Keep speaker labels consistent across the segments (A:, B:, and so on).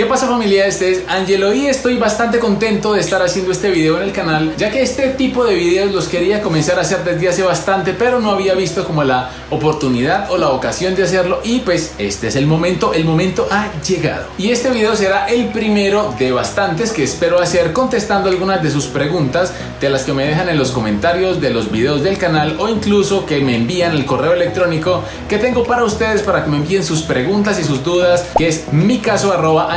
A: ¿Qué pasa familia? Este es Angelo y estoy bastante contento de estar haciendo este video en el canal ya que este tipo de videos los quería comenzar a hacer desde hace bastante pero no había visto como la oportunidad o la ocasión de hacerlo y pues este es el momento, el momento ha llegado. Y este video será el primero de bastantes que espero hacer contestando algunas de sus preguntas de las que me dejan en los comentarios de los videos del canal o incluso que me envían el correo electrónico que tengo para ustedes para que me envíen sus preguntas y sus dudas que es mi caso arroba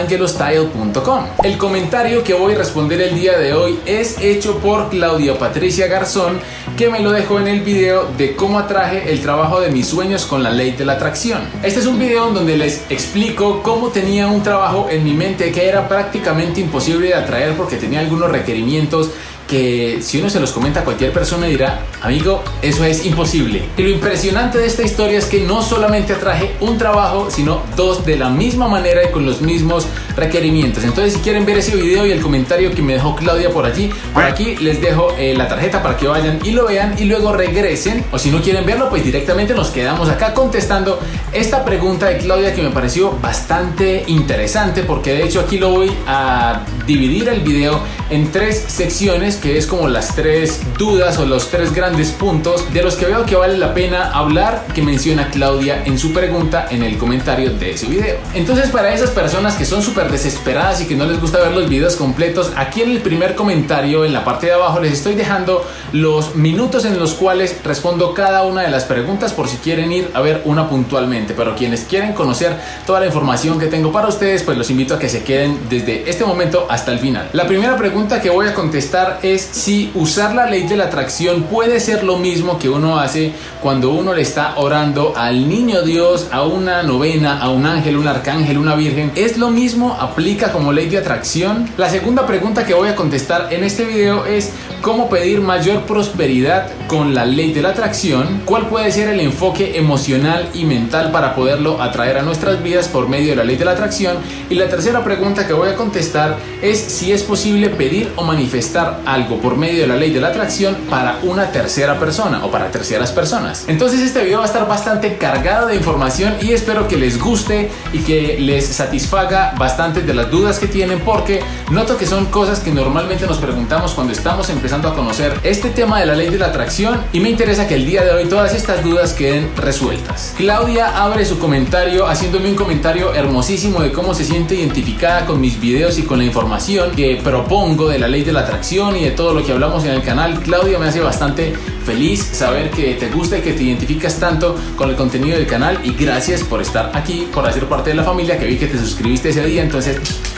A: el comentario que voy a responder el día de hoy es hecho por Claudia Patricia Garzón, que me lo dejó en el video de cómo atraje el trabajo de mis sueños con la ley de la atracción. Este es un video donde les explico cómo tenía un trabajo en mi mente que era prácticamente imposible de atraer porque tenía algunos requerimientos que si uno se los comenta a cualquier persona dirá, amigo, eso es imposible. Y lo impresionante de esta historia es que no solamente atraje un trabajo, sino dos de la misma manera y con los mismos requerimientos. Entonces, si quieren ver ese video y el comentario que me dejó Claudia por allí, por aquí les dejo eh, la tarjeta para que vayan y lo vean y luego regresen. O si no quieren verlo, pues directamente nos quedamos acá contestando esta pregunta de Claudia que me pareció bastante interesante porque de hecho aquí lo voy a dividir el video en tres secciones que es como las tres dudas o los tres grandes puntos de los que veo que vale la pena hablar que menciona Claudia en su pregunta en el comentario de ese video. Entonces para esas personas que son súper desesperadas y que no les gusta ver los videos completos, aquí en el primer comentario en la parte de abajo les estoy dejando los minutos en los cuales respondo cada una de las preguntas por si quieren ir a ver una puntualmente. Pero quienes quieren conocer toda la información que tengo para ustedes, pues los invito a que se queden desde este momento hasta el final. La primera pregunta que voy a contestar es si usar la ley de la atracción puede ser lo mismo que uno hace cuando uno le está orando al niño Dios, a una novena, a un ángel, un arcángel, una virgen. ¿Es lo mismo? ¿Aplica como ley de atracción? La segunda pregunta que voy a contestar en este video es cómo pedir mayor prosperidad con la ley de la atracción, cuál puede ser el enfoque emocional y mental para poderlo atraer a nuestras vidas por medio de la ley de la atracción y la tercera pregunta que voy a contestar es si es posible pedir o manifestar algo por medio de la ley de la atracción para una tercera persona o para terceras personas. Entonces este video va a estar bastante cargado de información y espero que les guste y que les satisfaga bastante de las dudas que tienen porque noto que son cosas que normalmente nos preguntamos cuando estamos empezando a conocer este tema de la ley de la atracción y me interesa que el día de hoy todas estas dudas queden resueltas. Claudia abre su comentario haciéndome un comentario hermosísimo de cómo se siente identificada con mis videos y con la información que propongo de la ley de la atracción y de todo lo que hablamos en el canal. Claudia me hace bastante feliz saber que te gusta y que te identificas tanto con el contenido del canal y gracias por estar aquí, por hacer parte de la familia que vi que te suscribiste ese día, entonces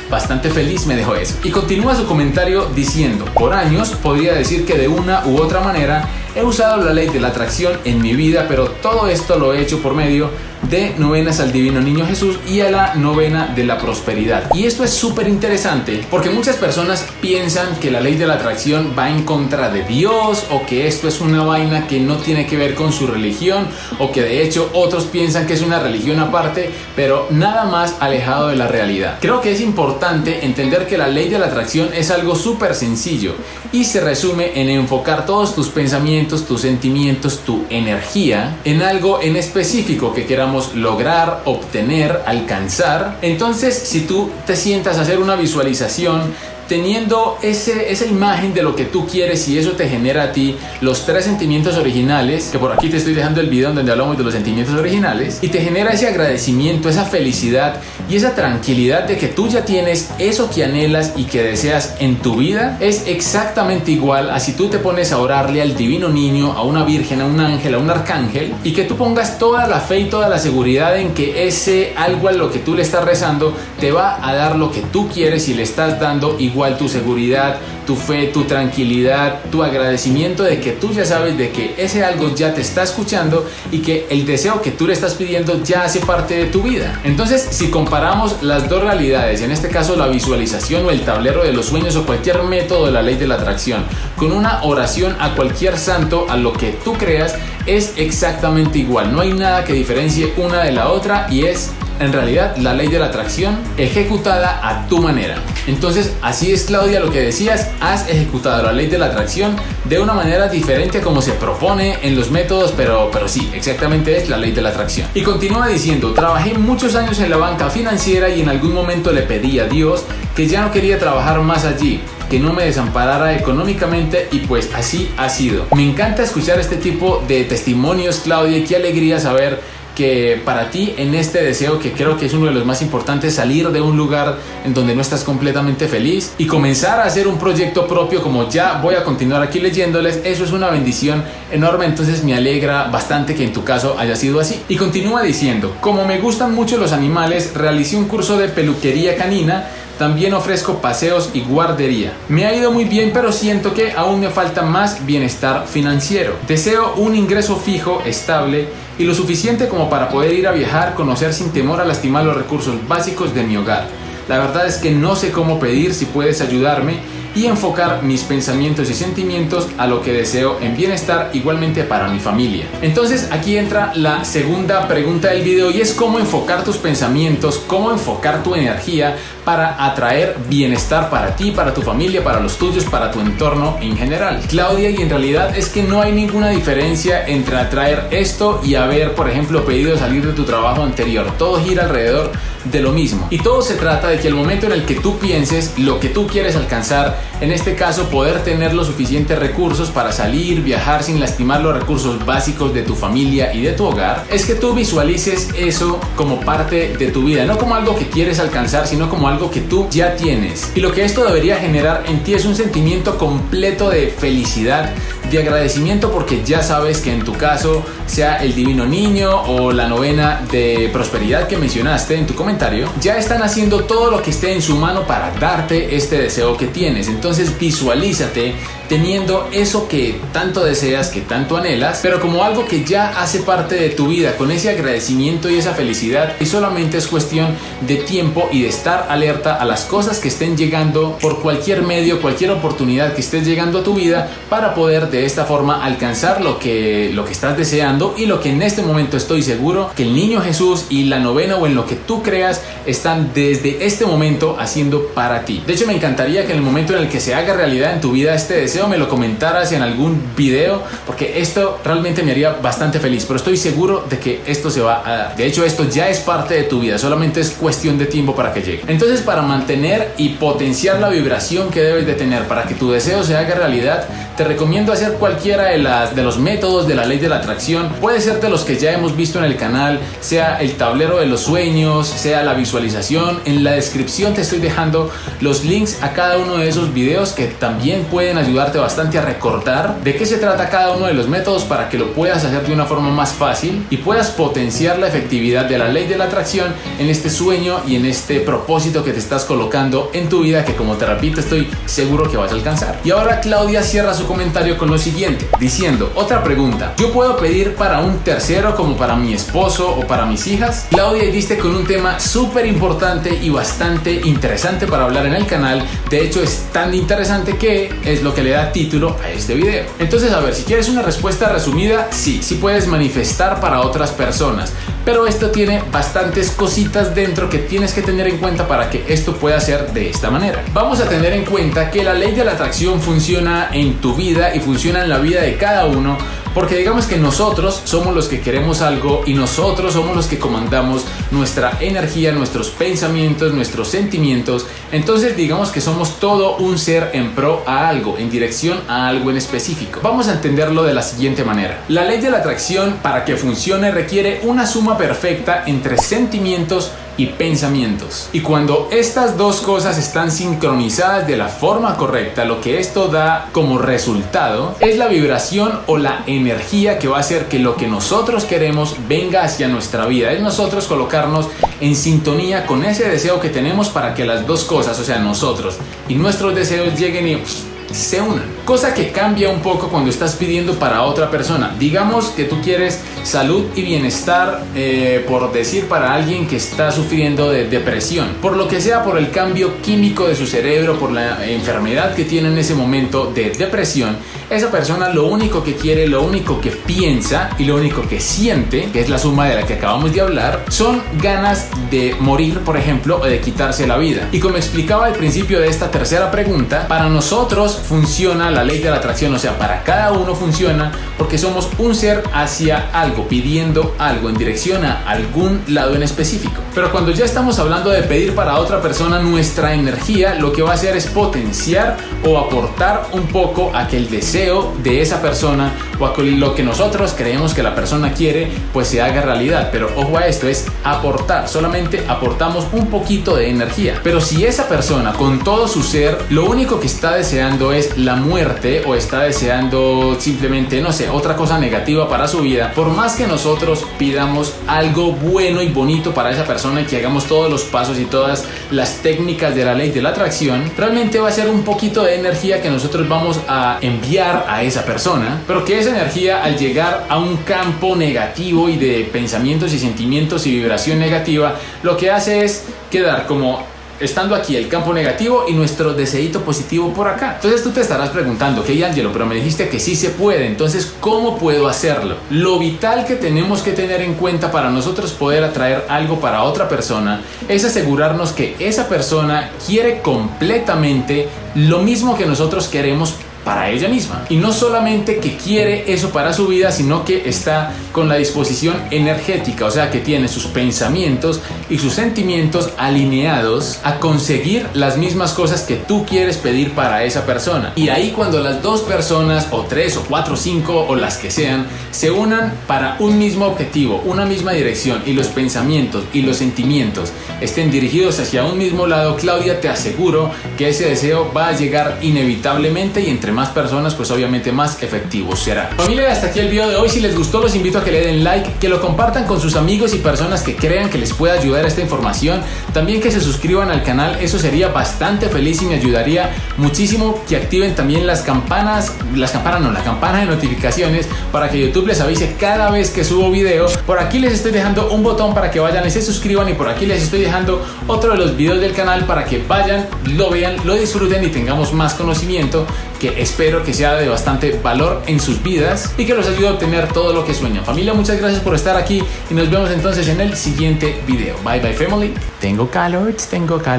A: bastante feliz me dejó eso. Y continúa su comentario diciendo, por años podría decir que de una u otra manera he usado la ley de la atracción en mi vida, pero todo esto lo he hecho por medio de novenas al Divino Niño Jesús y a la novena de la prosperidad. Y esto es súper interesante porque muchas personas piensan que la ley de la atracción va en contra de Dios o que esto es una vaina que no tiene que ver con su religión o que de hecho otros piensan que es una religión aparte, pero nada más alejado de la realidad. Creo que es importante entender que la ley de la atracción es algo súper sencillo y se resume en enfocar todos tus pensamientos, tus sentimientos, tu energía en algo en específico que queramos lograr, obtener, alcanzar. Entonces, si tú te sientas a hacer una visualización teniendo ese, esa imagen de lo que tú quieres y eso te genera a ti los tres sentimientos originales, que por aquí te estoy dejando el video donde hablamos de los sentimientos originales, y te genera ese agradecimiento, esa felicidad y esa tranquilidad de que tú ya tienes eso que anhelas y que deseas en tu vida, es exactamente igual a si tú te pones a orarle al divino niño, a una virgen, a un ángel, a un arcángel, y que tú pongas toda la fe y toda la seguridad en que ese algo a lo que tú le estás rezando te va a dar lo que tú quieres y le estás dando igual igual tu seguridad, tu fe, tu tranquilidad, tu agradecimiento de que tú ya sabes de que ese algo ya te está escuchando y que el deseo que tú le estás pidiendo ya hace parte de tu vida. Entonces, si comparamos las dos realidades, en este caso la visualización o el tablero de los sueños o cualquier método de la ley de la atracción, con una oración a cualquier santo, a lo que tú creas, es exactamente igual. No hay nada que diferencie una de la otra y es en realidad la ley de la atracción ejecutada a tu manera. Entonces, así es Claudia lo que decías, has ejecutado la ley de la atracción de una manera diferente como se propone en los métodos, pero, pero sí, exactamente es la ley de la atracción. Y continúa diciendo, trabajé muchos años en la banca financiera y en algún momento le pedí a Dios que ya no quería trabajar más allí que no me desamparara económicamente y pues así ha sido. Me encanta escuchar este tipo de testimonios, Claudia, qué alegría saber que para ti en este deseo que creo que es uno de los más importantes, salir de un lugar en donde no estás completamente feliz y comenzar a hacer un proyecto propio como ya voy a continuar aquí leyéndoles, eso es una bendición enorme, entonces me alegra bastante que en tu caso haya sido así. Y continúa diciendo, como me gustan mucho los animales, realicé un curso de peluquería canina también ofrezco paseos y guardería. Me ha ido muy bien, pero siento que aún me falta más bienestar financiero. Deseo un ingreso fijo, estable y lo suficiente como para poder ir a viajar, conocer sin temor a lastimar los recursos básicos de mi hogar. La verdad es que no sé cómo pedir si puedes ayudarme y enfocar mis pensamientos y sentimientos a lo que deseo en bienestar igualmente para mi familia. Entonces aquí entra la segunda pregunta del video y es cómo enfocar tus pensamientos, cómo enfocar tu energía para atraer bienestar para ti, para tu familia, para los tuyos, para tu entorno en general. Claudia, y en realidad es que no hay ninguna diferencia entre atraer esto y haber, por ejemplo, pedido salir de tu trabajo anterior. Todo gira alrededor de lo mismo. Y todo se trata de que el momento en el que tú pienses lo que tú quieres alcanzar, en este caso poder tener los suficientes recursos para salir, viajar sin lastimar los recursos básicos de tu familia y de tu hogar, es que tú visualices eso como parte de tu vida, no como algo que quieres alcanzar, sino como algo que tú ya tienes. Y lo que esto debería generar en ti es un sentimiento completo de felicidad, de agradecimiento porque ya sabes que en tu caso, sea el divino niño o la novena de prosperidad que mencionaste en tu comentario, ya están haciendo todo lo que esté en su mano para darte este deseo que tienes. Entonces visualízate teniendo eso que tanto deseas, que tanto anhelas, pero como algo que ya hace parte de tu vida, con ese agradecimiento y esa felicidad, y solamente es cuestión de tiempo y de estar alerta a las cosas que estén llegando por cualquier medio, cualquier oportunidad que estés llegando a tu vida para poder de esta forma alcanzar lo que, lo que estás deseando y lo que en este momento estoy seguro que el niño Jesús y la novena o en lo que tú creas están desde este momento haciendo para ti. De hecho, me encantaría que en el momento en el que se haga realidad en tu vida este deseo, me lo comentaras en algún video, porque esto realmente me haría bastante feliz, pero estoy seguro de que esto se va a dar. De hecho, esto ya es parte de tu vida, solamente es cuestión de tiempo para que llegue. Entonces, para mantener y potenciar la vibración que debes de tener para que tu deseo se haga realidad, te recomiendo hacer cualquiera de, las, de los métodos de la ley de la atracción. Puede ser de los que ya hemos visto en el canal, sea el tablero de los sueños, sea la visualización. En la descripción te estoy dejando los links a cada uno de esos videos que también pueden ayudar bastante a recordar de qué se trata cada uno de los métodos para que lo puedas hacer de una forma más fácil y puedas potenciar la efectividad de la ley de la atracción en este sueño y en este propósito que te estás colocando en tu vida que como te repito estoy seguro que vas a alcanzar. Y ahora Claudia cierra su comentario con siguiente, diciendo, otra pregunta, ¿yo puedo pedir para un tercero como para mi esposo o para mis hijas? Claudia diste con un tema súper importante y bastante interesante para hablar en el canal, de hecho es tan interesante que es lo que le da título a este video. Entonces, a ver, si quieres una respuesta resumida, sí, sí puedes manifestar para otras personas, pero esto tiene bastantes cositas dentro que tienes que tener en cuenta para que esto pueda ser de esta manera. Vamos a tener en cuenta que la ley de la atracción funciona en tu vida y funciona en la vida de cada uno porque digamos que nosotros somos los que queremos algo y nosotros somos los que comandamos nuestra energía, nuestros pensamientos, nuestros sentimientos. Entonces digamos que somos todo un ser en pro a algo, en dirección a algo en específico. Vamos a entenderlo de la siguiente manera. La ley de la atracción para que funcione requiere una suma perfecta entre sentimientos, y pensamientos. Y cuando estas dos cosas están sincronizadas de la forma correcta, lo que esto da como resultado es la vibración o la energía que va a hacer que lo que nosotros queremos venga hacia nuestra vida. Es nosotros colocarnos en sintonía con ese deseo que tenemos para que las dos cosas, o sea, nosotros y nuestros deseos lleguen y se unan. Cosa que cambia un poco cuando estás pidiendo para otra persona. Digamos que tú quieres salud y bienestar, eh, por decir, para alguien que está sufriendo de depresión. Por lo que sea, por el cambio químico de su cerebro, por la enfermedad que tiene en ese momento de depresión, esa persona lo único que quiere, lo único que piensa y lo único que siente, que es la suma de la que acabamos de hablar, son ganas de morir, por ejemplo, o de quitarse la vida. Y como explicaba al principio de esta tercera pregunta, para nosotros funciona la ley de la atracción, o sea, para cada uno funciona porque somos un ser hacia algo, pidiendo algo en dirección a algún lado en específico. Pero cuando ya estamos hablando de pedir para otra persona, nuestra energía lo que va a hacer es potenciar o aportar un poco a que el deseo de esa persona o a lo que nosotros creemos que la persona quiere, pues se haga realidad. Pero ojo a esto, es aportar, solamente aportamos un poquito de energía. Pero si esa persona con todo su ser, lo único que está deseando es la muerte o está deseando simplemente, no sé, otra cosa negativa para su vida, por más que nosotros pidamos algo bueno y bonito para esa persona y que hagamos todos los pasos y todas las técnicas de la ley de la atracción, realmente va a ser un poquito de energía que nosotros vamos a enviar a esa persona, pero que esa energía al llegar a un campo negativo y de pensamientos y sentimientos y vibración negativa, lo que hace es quedar como estando aquí el campo negativo y nuestro deseito positivo por acá. Entonces tú te estarás preguntando, ok Angelo, pero me dijiste que sí se puede, entonces ¿cómo puedo hacerlo? Lo vital que tenemos que tener en cuenta para nosotros poder atraer algo para otra persona es asegurarnos que esa persona quiere completamente lo mismo que nosotros queremos para ella misma. Y no solamente que quiere eso para su vida, sino que está con la disposición energética, o sea, que tiene sus pensamientos y sus sentimientos alineados a conseguir las mismas cosas que tú quieres pedir para esa persona. Y ahí cuando las dos personas, o tres, o cuatro, o cinco, o las que sean, se unan para un mismo objetivo, una misma dirección, y los pensamientos y los sentimientos estén dirigidos hacia un mismo lado, Claudia, te aseguro que ese deseo va a llegar inevitablemente y entre más personas, pues obviamente más efectivo será. Familia, hasta aquí el video de hoy. Si les gustó, los invito a que le den like, que lo compartan con sus amigos y personas que crean que les pueda ayudar esta información. También que se suscriban al canal, eso sería bastante feliz y me ayudaría muchísimo que activen también las campanas, las campanas no, la campana de notificaciones para que YouTube les avise cada vez que subo video. Por aquí les estoy dejando un botón para que vayan y se suscriban y por aquí les estoy dejando otro de los videos del canal para que vayan, lo vean, lo disfruten y tengamos más conocimiento que espero que sea de bastante valor en sus vidas y que los ayude a obtener todo lo que sueñan. Familia, muchas gracias por estar aquí y nos vemos entonces en el siguiente video. Bye bye family. Tengo calor, tengo calor.